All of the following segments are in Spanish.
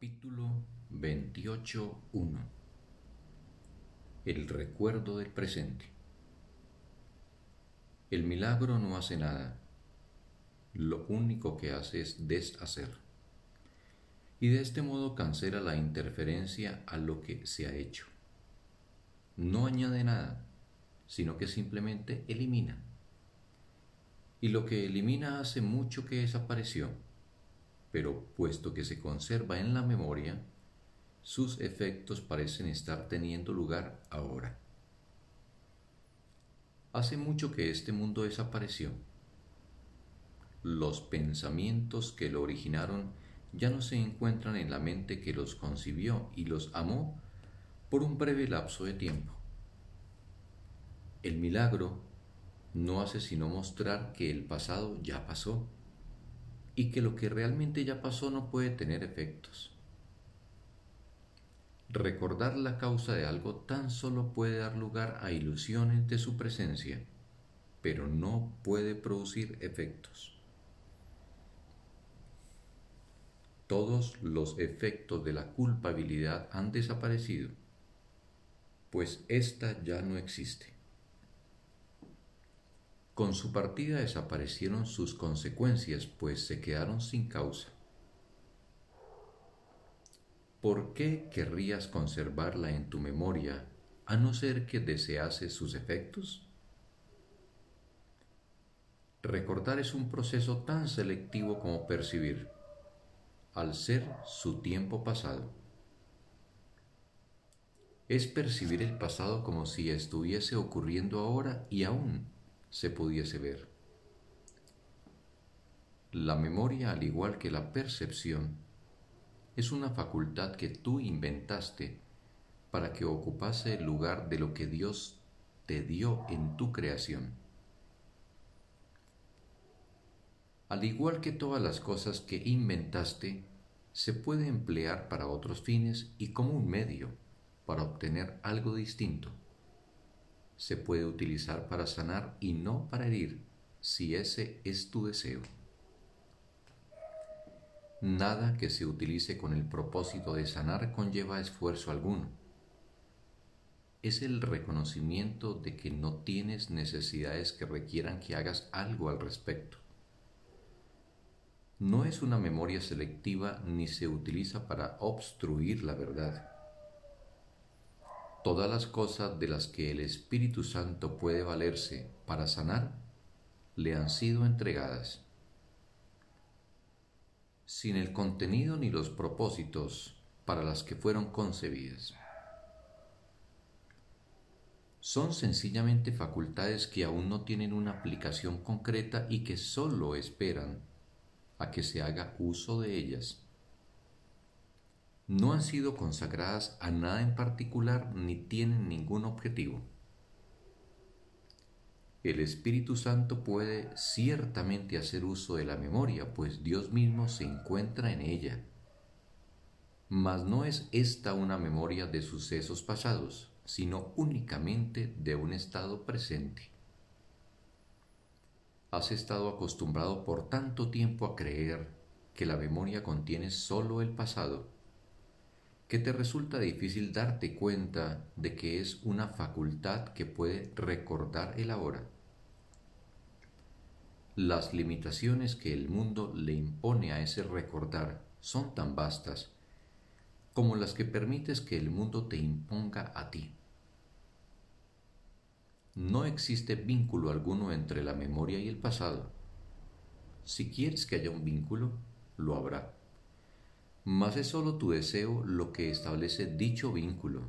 Capítulo 28.1 El recuerdo del presente. El milagro no hace nada, lo único que hace es deshacer, y de este modo cancela la interferencia a lo que se ha hecho. No añade nada, sino que simplemente elimina. Y lo que elimina hace mucho que desapareció pero puesto que se conserva en la memoria, sus efectos parecen estar teniendo lugar ahora. Hace mucho que este mundo desapareció. Los pensamientos que lo originaron ya no se encuentran en la mente que los concibió y los amó por un breve lapso de tiempo. El milagro no hace sino mostrar que el pasado ya pasó y que lo que realmente ya pasó no puede tener efectos. Recordar la causa de algo tan solo puede dar lugar a ilusiones de su presencia, pero no puede producir efectos. Todos los efectos de la culpabilidad han desaparecido, pues ésta ya no existe. Con su partida desaparecieron sus consecuencias, pues se quedaron sin causa. ¿Por qué querrías conservarla en tu memoria a no ser que desease sus efectos? Recordar es un proceso tan selectivo como percibir, al ser su tiempo pasado. Es percibir el pasado como si estuviese ocurriendo ahora y aún se pudiese ver. La memoria, al igual que la percepción, es una facultad que tú inventaste para que ocupase el lugar de lo que Dios te dio en tu creación. Al igual que todas las cosas que inventaste, se puede emplear para otros fines y como un medio para obtener algo distinto se puede utilizar para sanar y no para herir, si ese es tu deseo. Nada que se utilice con el propósito de sanar conlleva esfuerzo alguno. Es el reconocimiento de que no tienes necesidades que requieran que hagas algo al respecto. No es una memoria selectiva ni se utiliza para obstruir la verdad todas las cosas de las que el Espíritu Santo puede valerse para sanar le han sido entregadas. Sin el contenido ni los propósitos para las que fueron concebidas. Son sencillamente facultades que aún no tienen una aplicación concreta y que sólo esperan a que se haga uso de ellas no han sido consagradas a nada en particular ni tienen ningún objetivo. El Espíritu Santo puede ciertamente hacer uso de la memoria, pues Dios mismo se encuentra en ella. Mas no es esta una memoria de sucesos pasados, sino únicamente de un estado presente. Has estado acostumbrado por tanto tiempo a creer que la memoria contiene sólo el pasado, que te resulta difícil darte cuenta de que es una facultad que puede recordar el ahora. Las limitaciones que el mundo le impone a ese recordar son tan vastas como las que permites que el mundo te imponga a ti. No existe vínculo alguno entre la memoria y el pasado. Si quieres que haya un vínculo, lo habrá mas es solo tu deseo lo que establece dicho vínculo,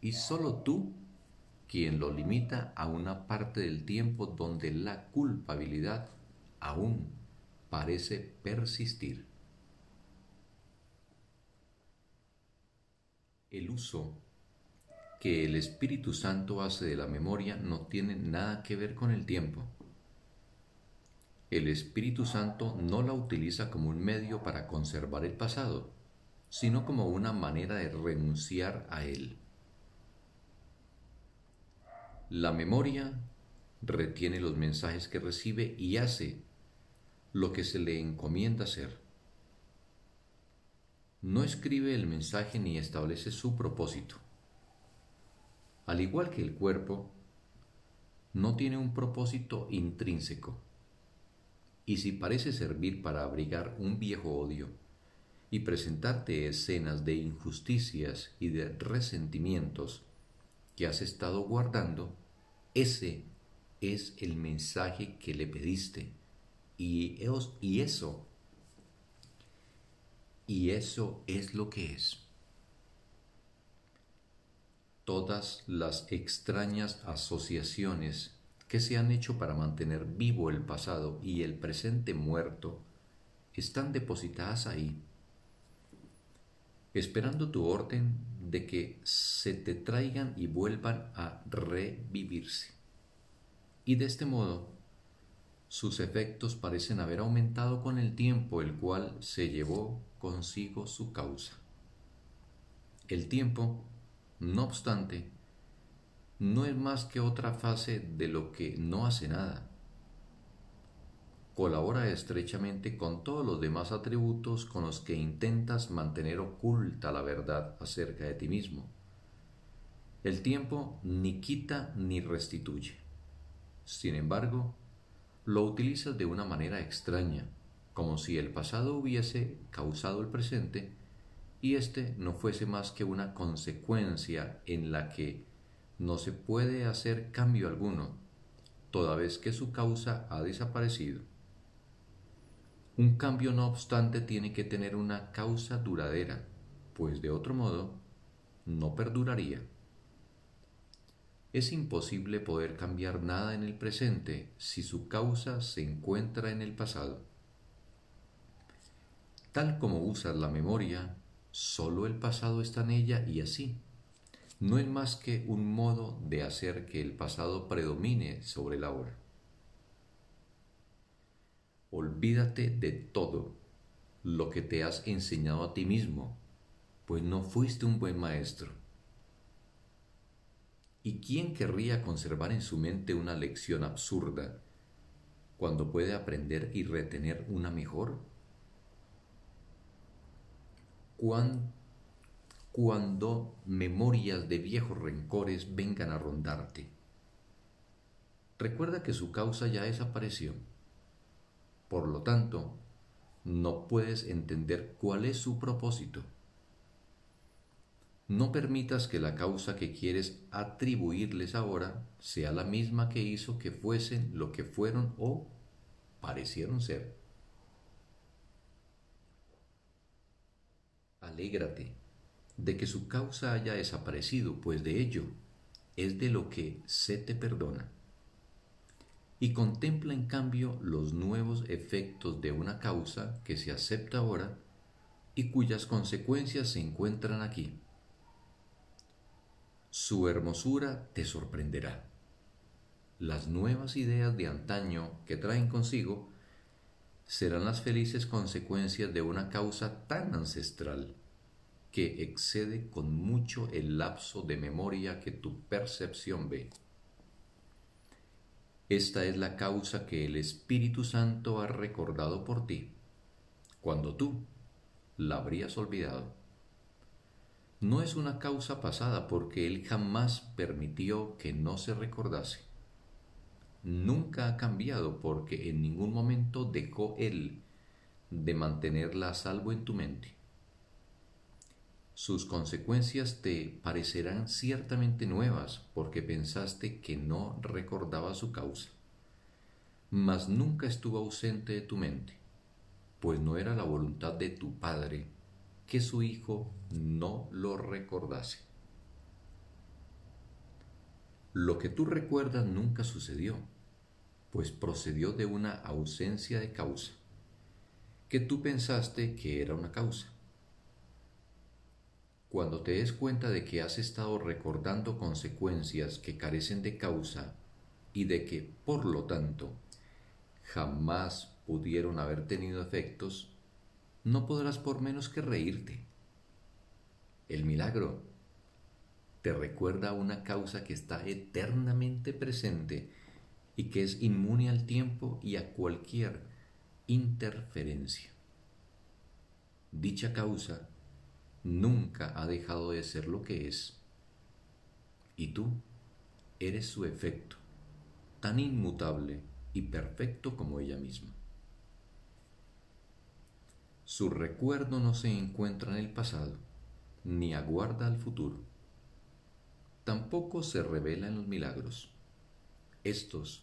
y solo tú quien lo limita a una parte del tiempo donde la culpabilidad aún parece persistir. El uso que el Espíritu Santo hace de la memoria no tiene nada que ver con el tiempo el Espíritu Santo no la utiliza como un medio para conservar el pasado, sino como una manera de renunciar a él. La memoria retiene los mensajes que recibe y hace lo que se le encomienda hacer. no escribe el mensaje ni establece su propósito. Al igual que el cuerpo, no tiene un propósito intrínseco. Y si parece servir para abrigar un viejo odio y presentarte escenas de injusticias y de resentimientos que has estado guardando, ese es el mensaje que le pediste. Y, eso, y eso es lo que es. Todas las extrañas asociaciones que se han hecho para mantener vivo el pasado y el presente muerto están depositadas ahí, esperando tu orden de que se te traigan y vuelvan a revivirse y de este modo sus efectos parecen haber aumentado con el tiempo el cual se llevó consigo su causa. El tiempo, no obstante, no es más que otra fase de lo que no hace nada. Colabora estrechamente con todos los demás atributos con los que intentas mantener oculta la verdad acerca de ti mismo. El tiempo ni quita ni restituye. Sin embargo, lo utilizas de una manera extraña, como si el pasado hubiese causado el presente y éste no fuese más que una consecuencia en la que no se puede hacer cambio alguno, toda vez que su causa ha desaparecido. Un cambio, no obstante, tiene que tener una causa duradera, pues de otro modo no perduraría. Es imposible poder cambiar nada en el presente si su causa se encuentra en el pasado. Tal como usas la memoria, solo el pasado está en ella y así. No es más que un modo de hacer que el pasado predomine sobre la hora. Olvídate de todo lo que te has enseñado a ti mismo, pues no fuiste un buen maestro. ¿Y quién querría conservar en su mente una lección absurda cuando puede aprender y retener una mejor? Cuando memorias de viejos rencores vengan a rondarte, recuerda que su causa ya desapareció. Por lo tanto, no puedes entender cuál es su propósito. No permitas que la causa que quieres atribuirles ahora sea la misma que hizo que fuesen lo que fueron o parecieron ser. Alégrate de que su causa haya desaparecido, pues de ello es de lo que se te perdona. Y contempla en cambio los nuevos efectos de una causa que se acepta ahora y cuyas consecuencias se encuentran aquí su hermosura te sorprenderá. Las nuevas ideas de antaño que traen consigo serán las felices consecuencias de una causa tan ancestral que excede con mucho el lapso de memoria que tu percepción ve. Esta es la causa que el Espíritu Santo ha recordado por ti, cuando tú la habrías olvidado no es una causa pasada porque Él jamás permitió que no se recordase. Nunca ha cambiado porque en ningún momento dejó Él de mantenerla a salvo en tu mente. Sus consecuencias te parecerán ciertamente nuevas porque pensaste que no recordaba su causa, mas nunca estuvo ausente de tu mente, pues no era la voluntad de tu Padre que su hijo no lo recordase. Lo que tú recuerdas nunca sucedió, pues procedió de una ausencia de causa, que tú pensaste que era una causa. Cuando te des cuenta de que has estado recordando consecuencias que carecen de causa y de que, por lo tanto, jamás pudieron haber tenido efectos, no podrás por menos que reírte. El milagro te recuerda una causa que está eternamente presente y que es inmune al tiempo y a cualquier interferencia. Dicha causa nunca ha dejado de ser lo que es. Y tú eres su efecto, tan inmutable y perfecto como ella misma. Su recuerdo no se encuentra en el pasado, ni aguarda al futuro. Tampoco se revela en los milagros. Estos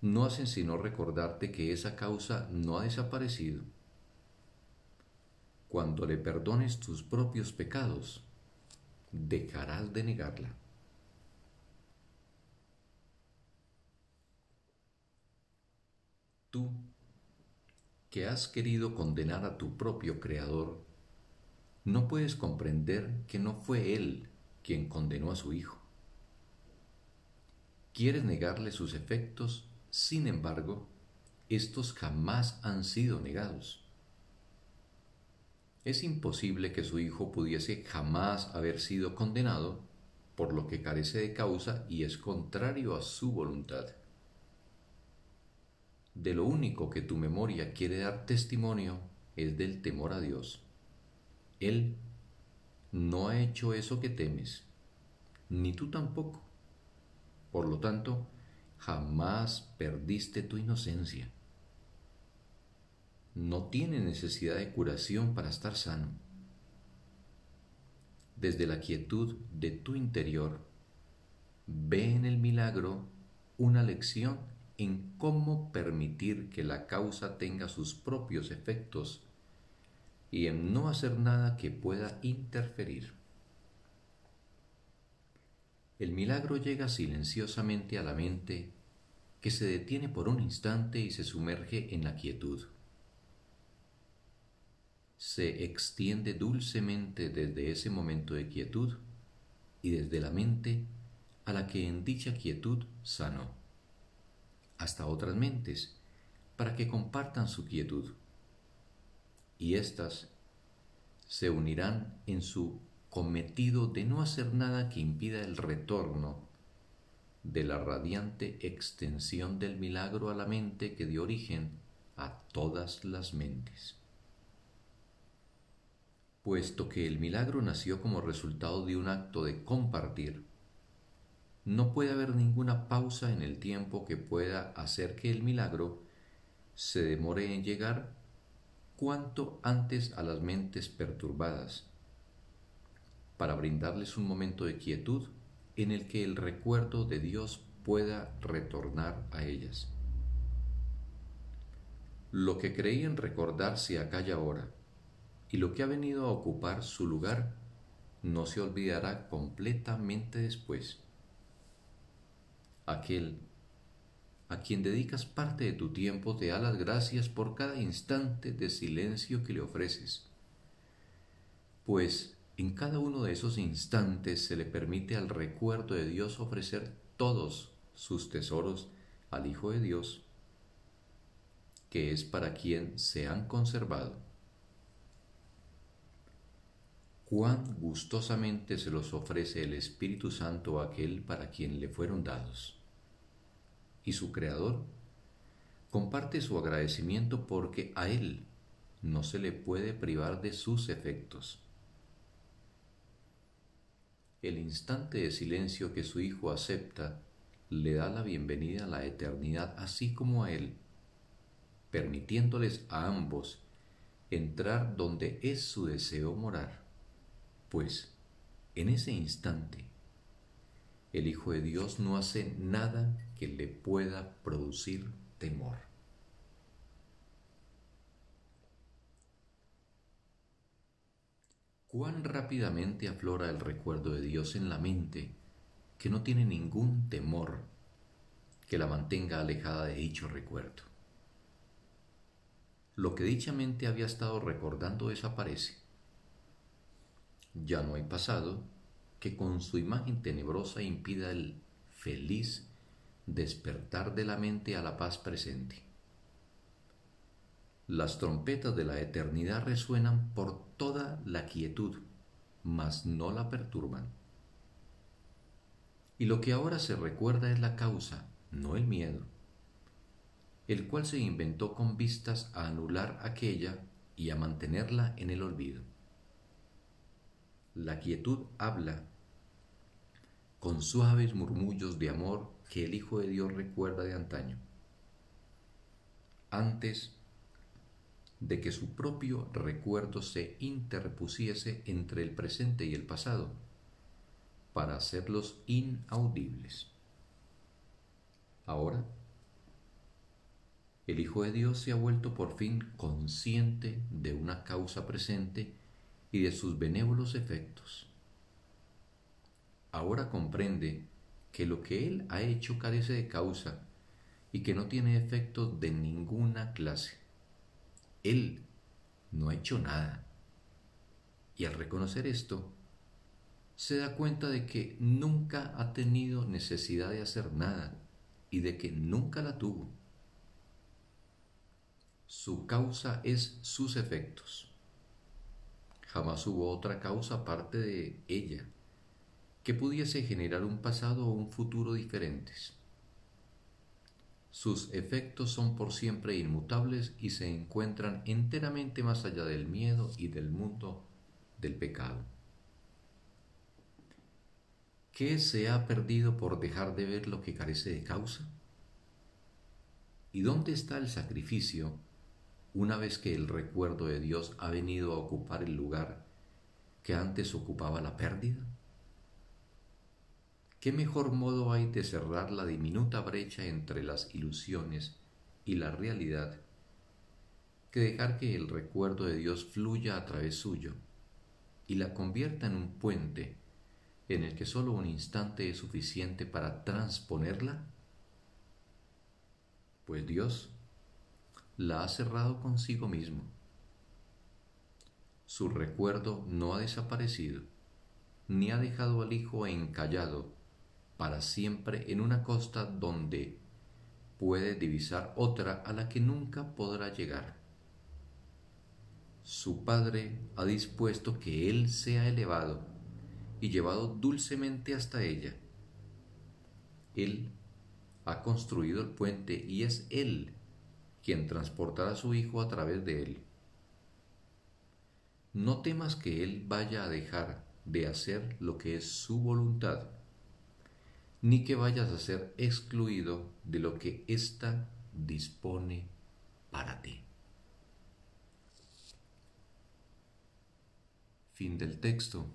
no hacen sino recordarte que esa causa no ha desaparecido. Cuando le perdones tus propios pecados, dejarás de negarla. Tú, que has querido condenar a tu propio Creador, no puedes comprender que no fue Él quien condenó a su Hijo. Quieres negarle sus efectos, sin embargo, estos jamás han sido negados. Es imposible que su Hijo pudiese jamás haber sido condenado, por lo que carece de causa y es contrario a su voluntad de lo único que tu memoria quiere dar testimonio es del temor a Dios. Él no ha hecho eso que temes, ni tú tampoco. Por lo tanto, jamás perdiste tu inocencia. No tiene necesidad de curación para estar sano. Desde la quietud de tu interior, ve en el milagro una lección en cómo permitir que la causa tenga sus propios efectos y en no hacer nada que pueda interferir. El milagro llega silenciosamente a la mente que se detiene por un instante y se sumerge en la quietud. Se extiende dulcemente desde ese momento de quietud y desde la mente a la que en dicha quietud sanó hasta otras mentes, para que compartan su quietud. Y éstas se unirán en su cometido de no hacer nada que impida el retorno de la radiante extensión del milagro a la mente que dio origen a todas las mentes. Puesto que el milagro nació como resultado de un acto de compartir, no puede haber ninguna pausa en el tiempo que pueda hacer que el milagro se demore en llegar cuanto antes a las mentes perturbadas, para brindarles un momento de quietud en el que el recuerdo de Dios pueda retornar a ellas. Lo que creían recordar se acalla ahora, y lo que ha venido a ocupar su lugar no se olvidará completamente después. Aquel a quien dedicas parte de tu tiempo te da las gracias por cada instante de silencio que le ofreces, pues en cada uno de esos instantes se le permite al recuerdo de Dios ofrecer todos sus tesoros al Hijo de Dios, que es para quien se han conservado cuán gustosamente se los ofrece el Espíritu Santo a aquel para quien le fueron dados. Y su Creador comparte su agradecimiento porque a Él no se le puede privar de sus efectos. El instante de silencio que su Hijo acepta le da la bienvenida a la eternidad así como a Él, permitiéndoles a ambos entrar donde es su deseo morar pues en ese instante el Hijo de Dios no hace nada que le pueda producir temor. Cuán rápidamente aflora el recuerdo de Dios en la mente que no tiene ningún temor que la mantenga alejada de dicho recuerdo. Lo que dichamente había estado recordando desaparece ya no hay pasado que con su imagen tenebrosa impida el feliz despertar de la mente a la paz presente. Las trompetas de la eternidad resuenan por toda la quietud, mas no la perturban. Y lo que ahora se recuerda es la causa, no el miedo, el cual se inventó con vistas a anular aquella y a mantenerla en el olvido. La quietud habla con suaves murmullos de amor que el Hijo de Dios recuerda de antaño. Antes de que su propio recuerdo se interpusiese entre el presente y el pasado, para hacerlos inaudibles. Ahora, el Hijo de Dios se ha vuelto por fin consciente de una causa presente y de sus benévolos efectos. Ahora comprende que lo que Él ha hecho carece de causa y que no tiene efectos de ninguna clase. Él no ha hecho nada. Y al reconocer esto, se da cuenta de que nunca ha tenido necesidad de hacer nada y de que nunca la tuvo. Su causa es sus efectos. Jamás hubo otra causa aparte de ella que pudiese generar un pasado o un futuro diferentes. Sus efectos son por siempre inmutables y se encuentran enteramente más allá del miedo y del mundo del pecado. ¿Qué se ha perdido por dejar de ver lo que carece de causa? ¿Y dónde está el sacrificio una vez que el recuerdo de Dios ha venido a ocupar el lugar que antes ocupaba la pérdida? ¿Qué mejor modo hay de cerrar la diminuta brecha entre las ilusiones y la realidad que dejar que el recuerdo de Dios fluya a través suyo y la convierta en un puente en el que solo un instante es suficiente para transponerla? Pues Dios la ha cerrado consigo mismo. Su recuerdo no ha desaparecido, ni ha dejado al Hijo encallado para siempre en una costa donde puede divisar otra a la que nunca podrá llegar. Su Padre ha dispuesto que Él sea elevado y llevado dulcemente hasta ella. Él ha construido el puente y es Él quien transportará a su Hijo a través de él. No temas que Él vaya a dejar de hacer lo que es su voluntad, ni que vayas a ser excluido de lo que ésta dispone para ti. Fin del texto.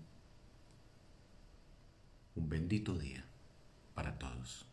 Un bendito día para todos.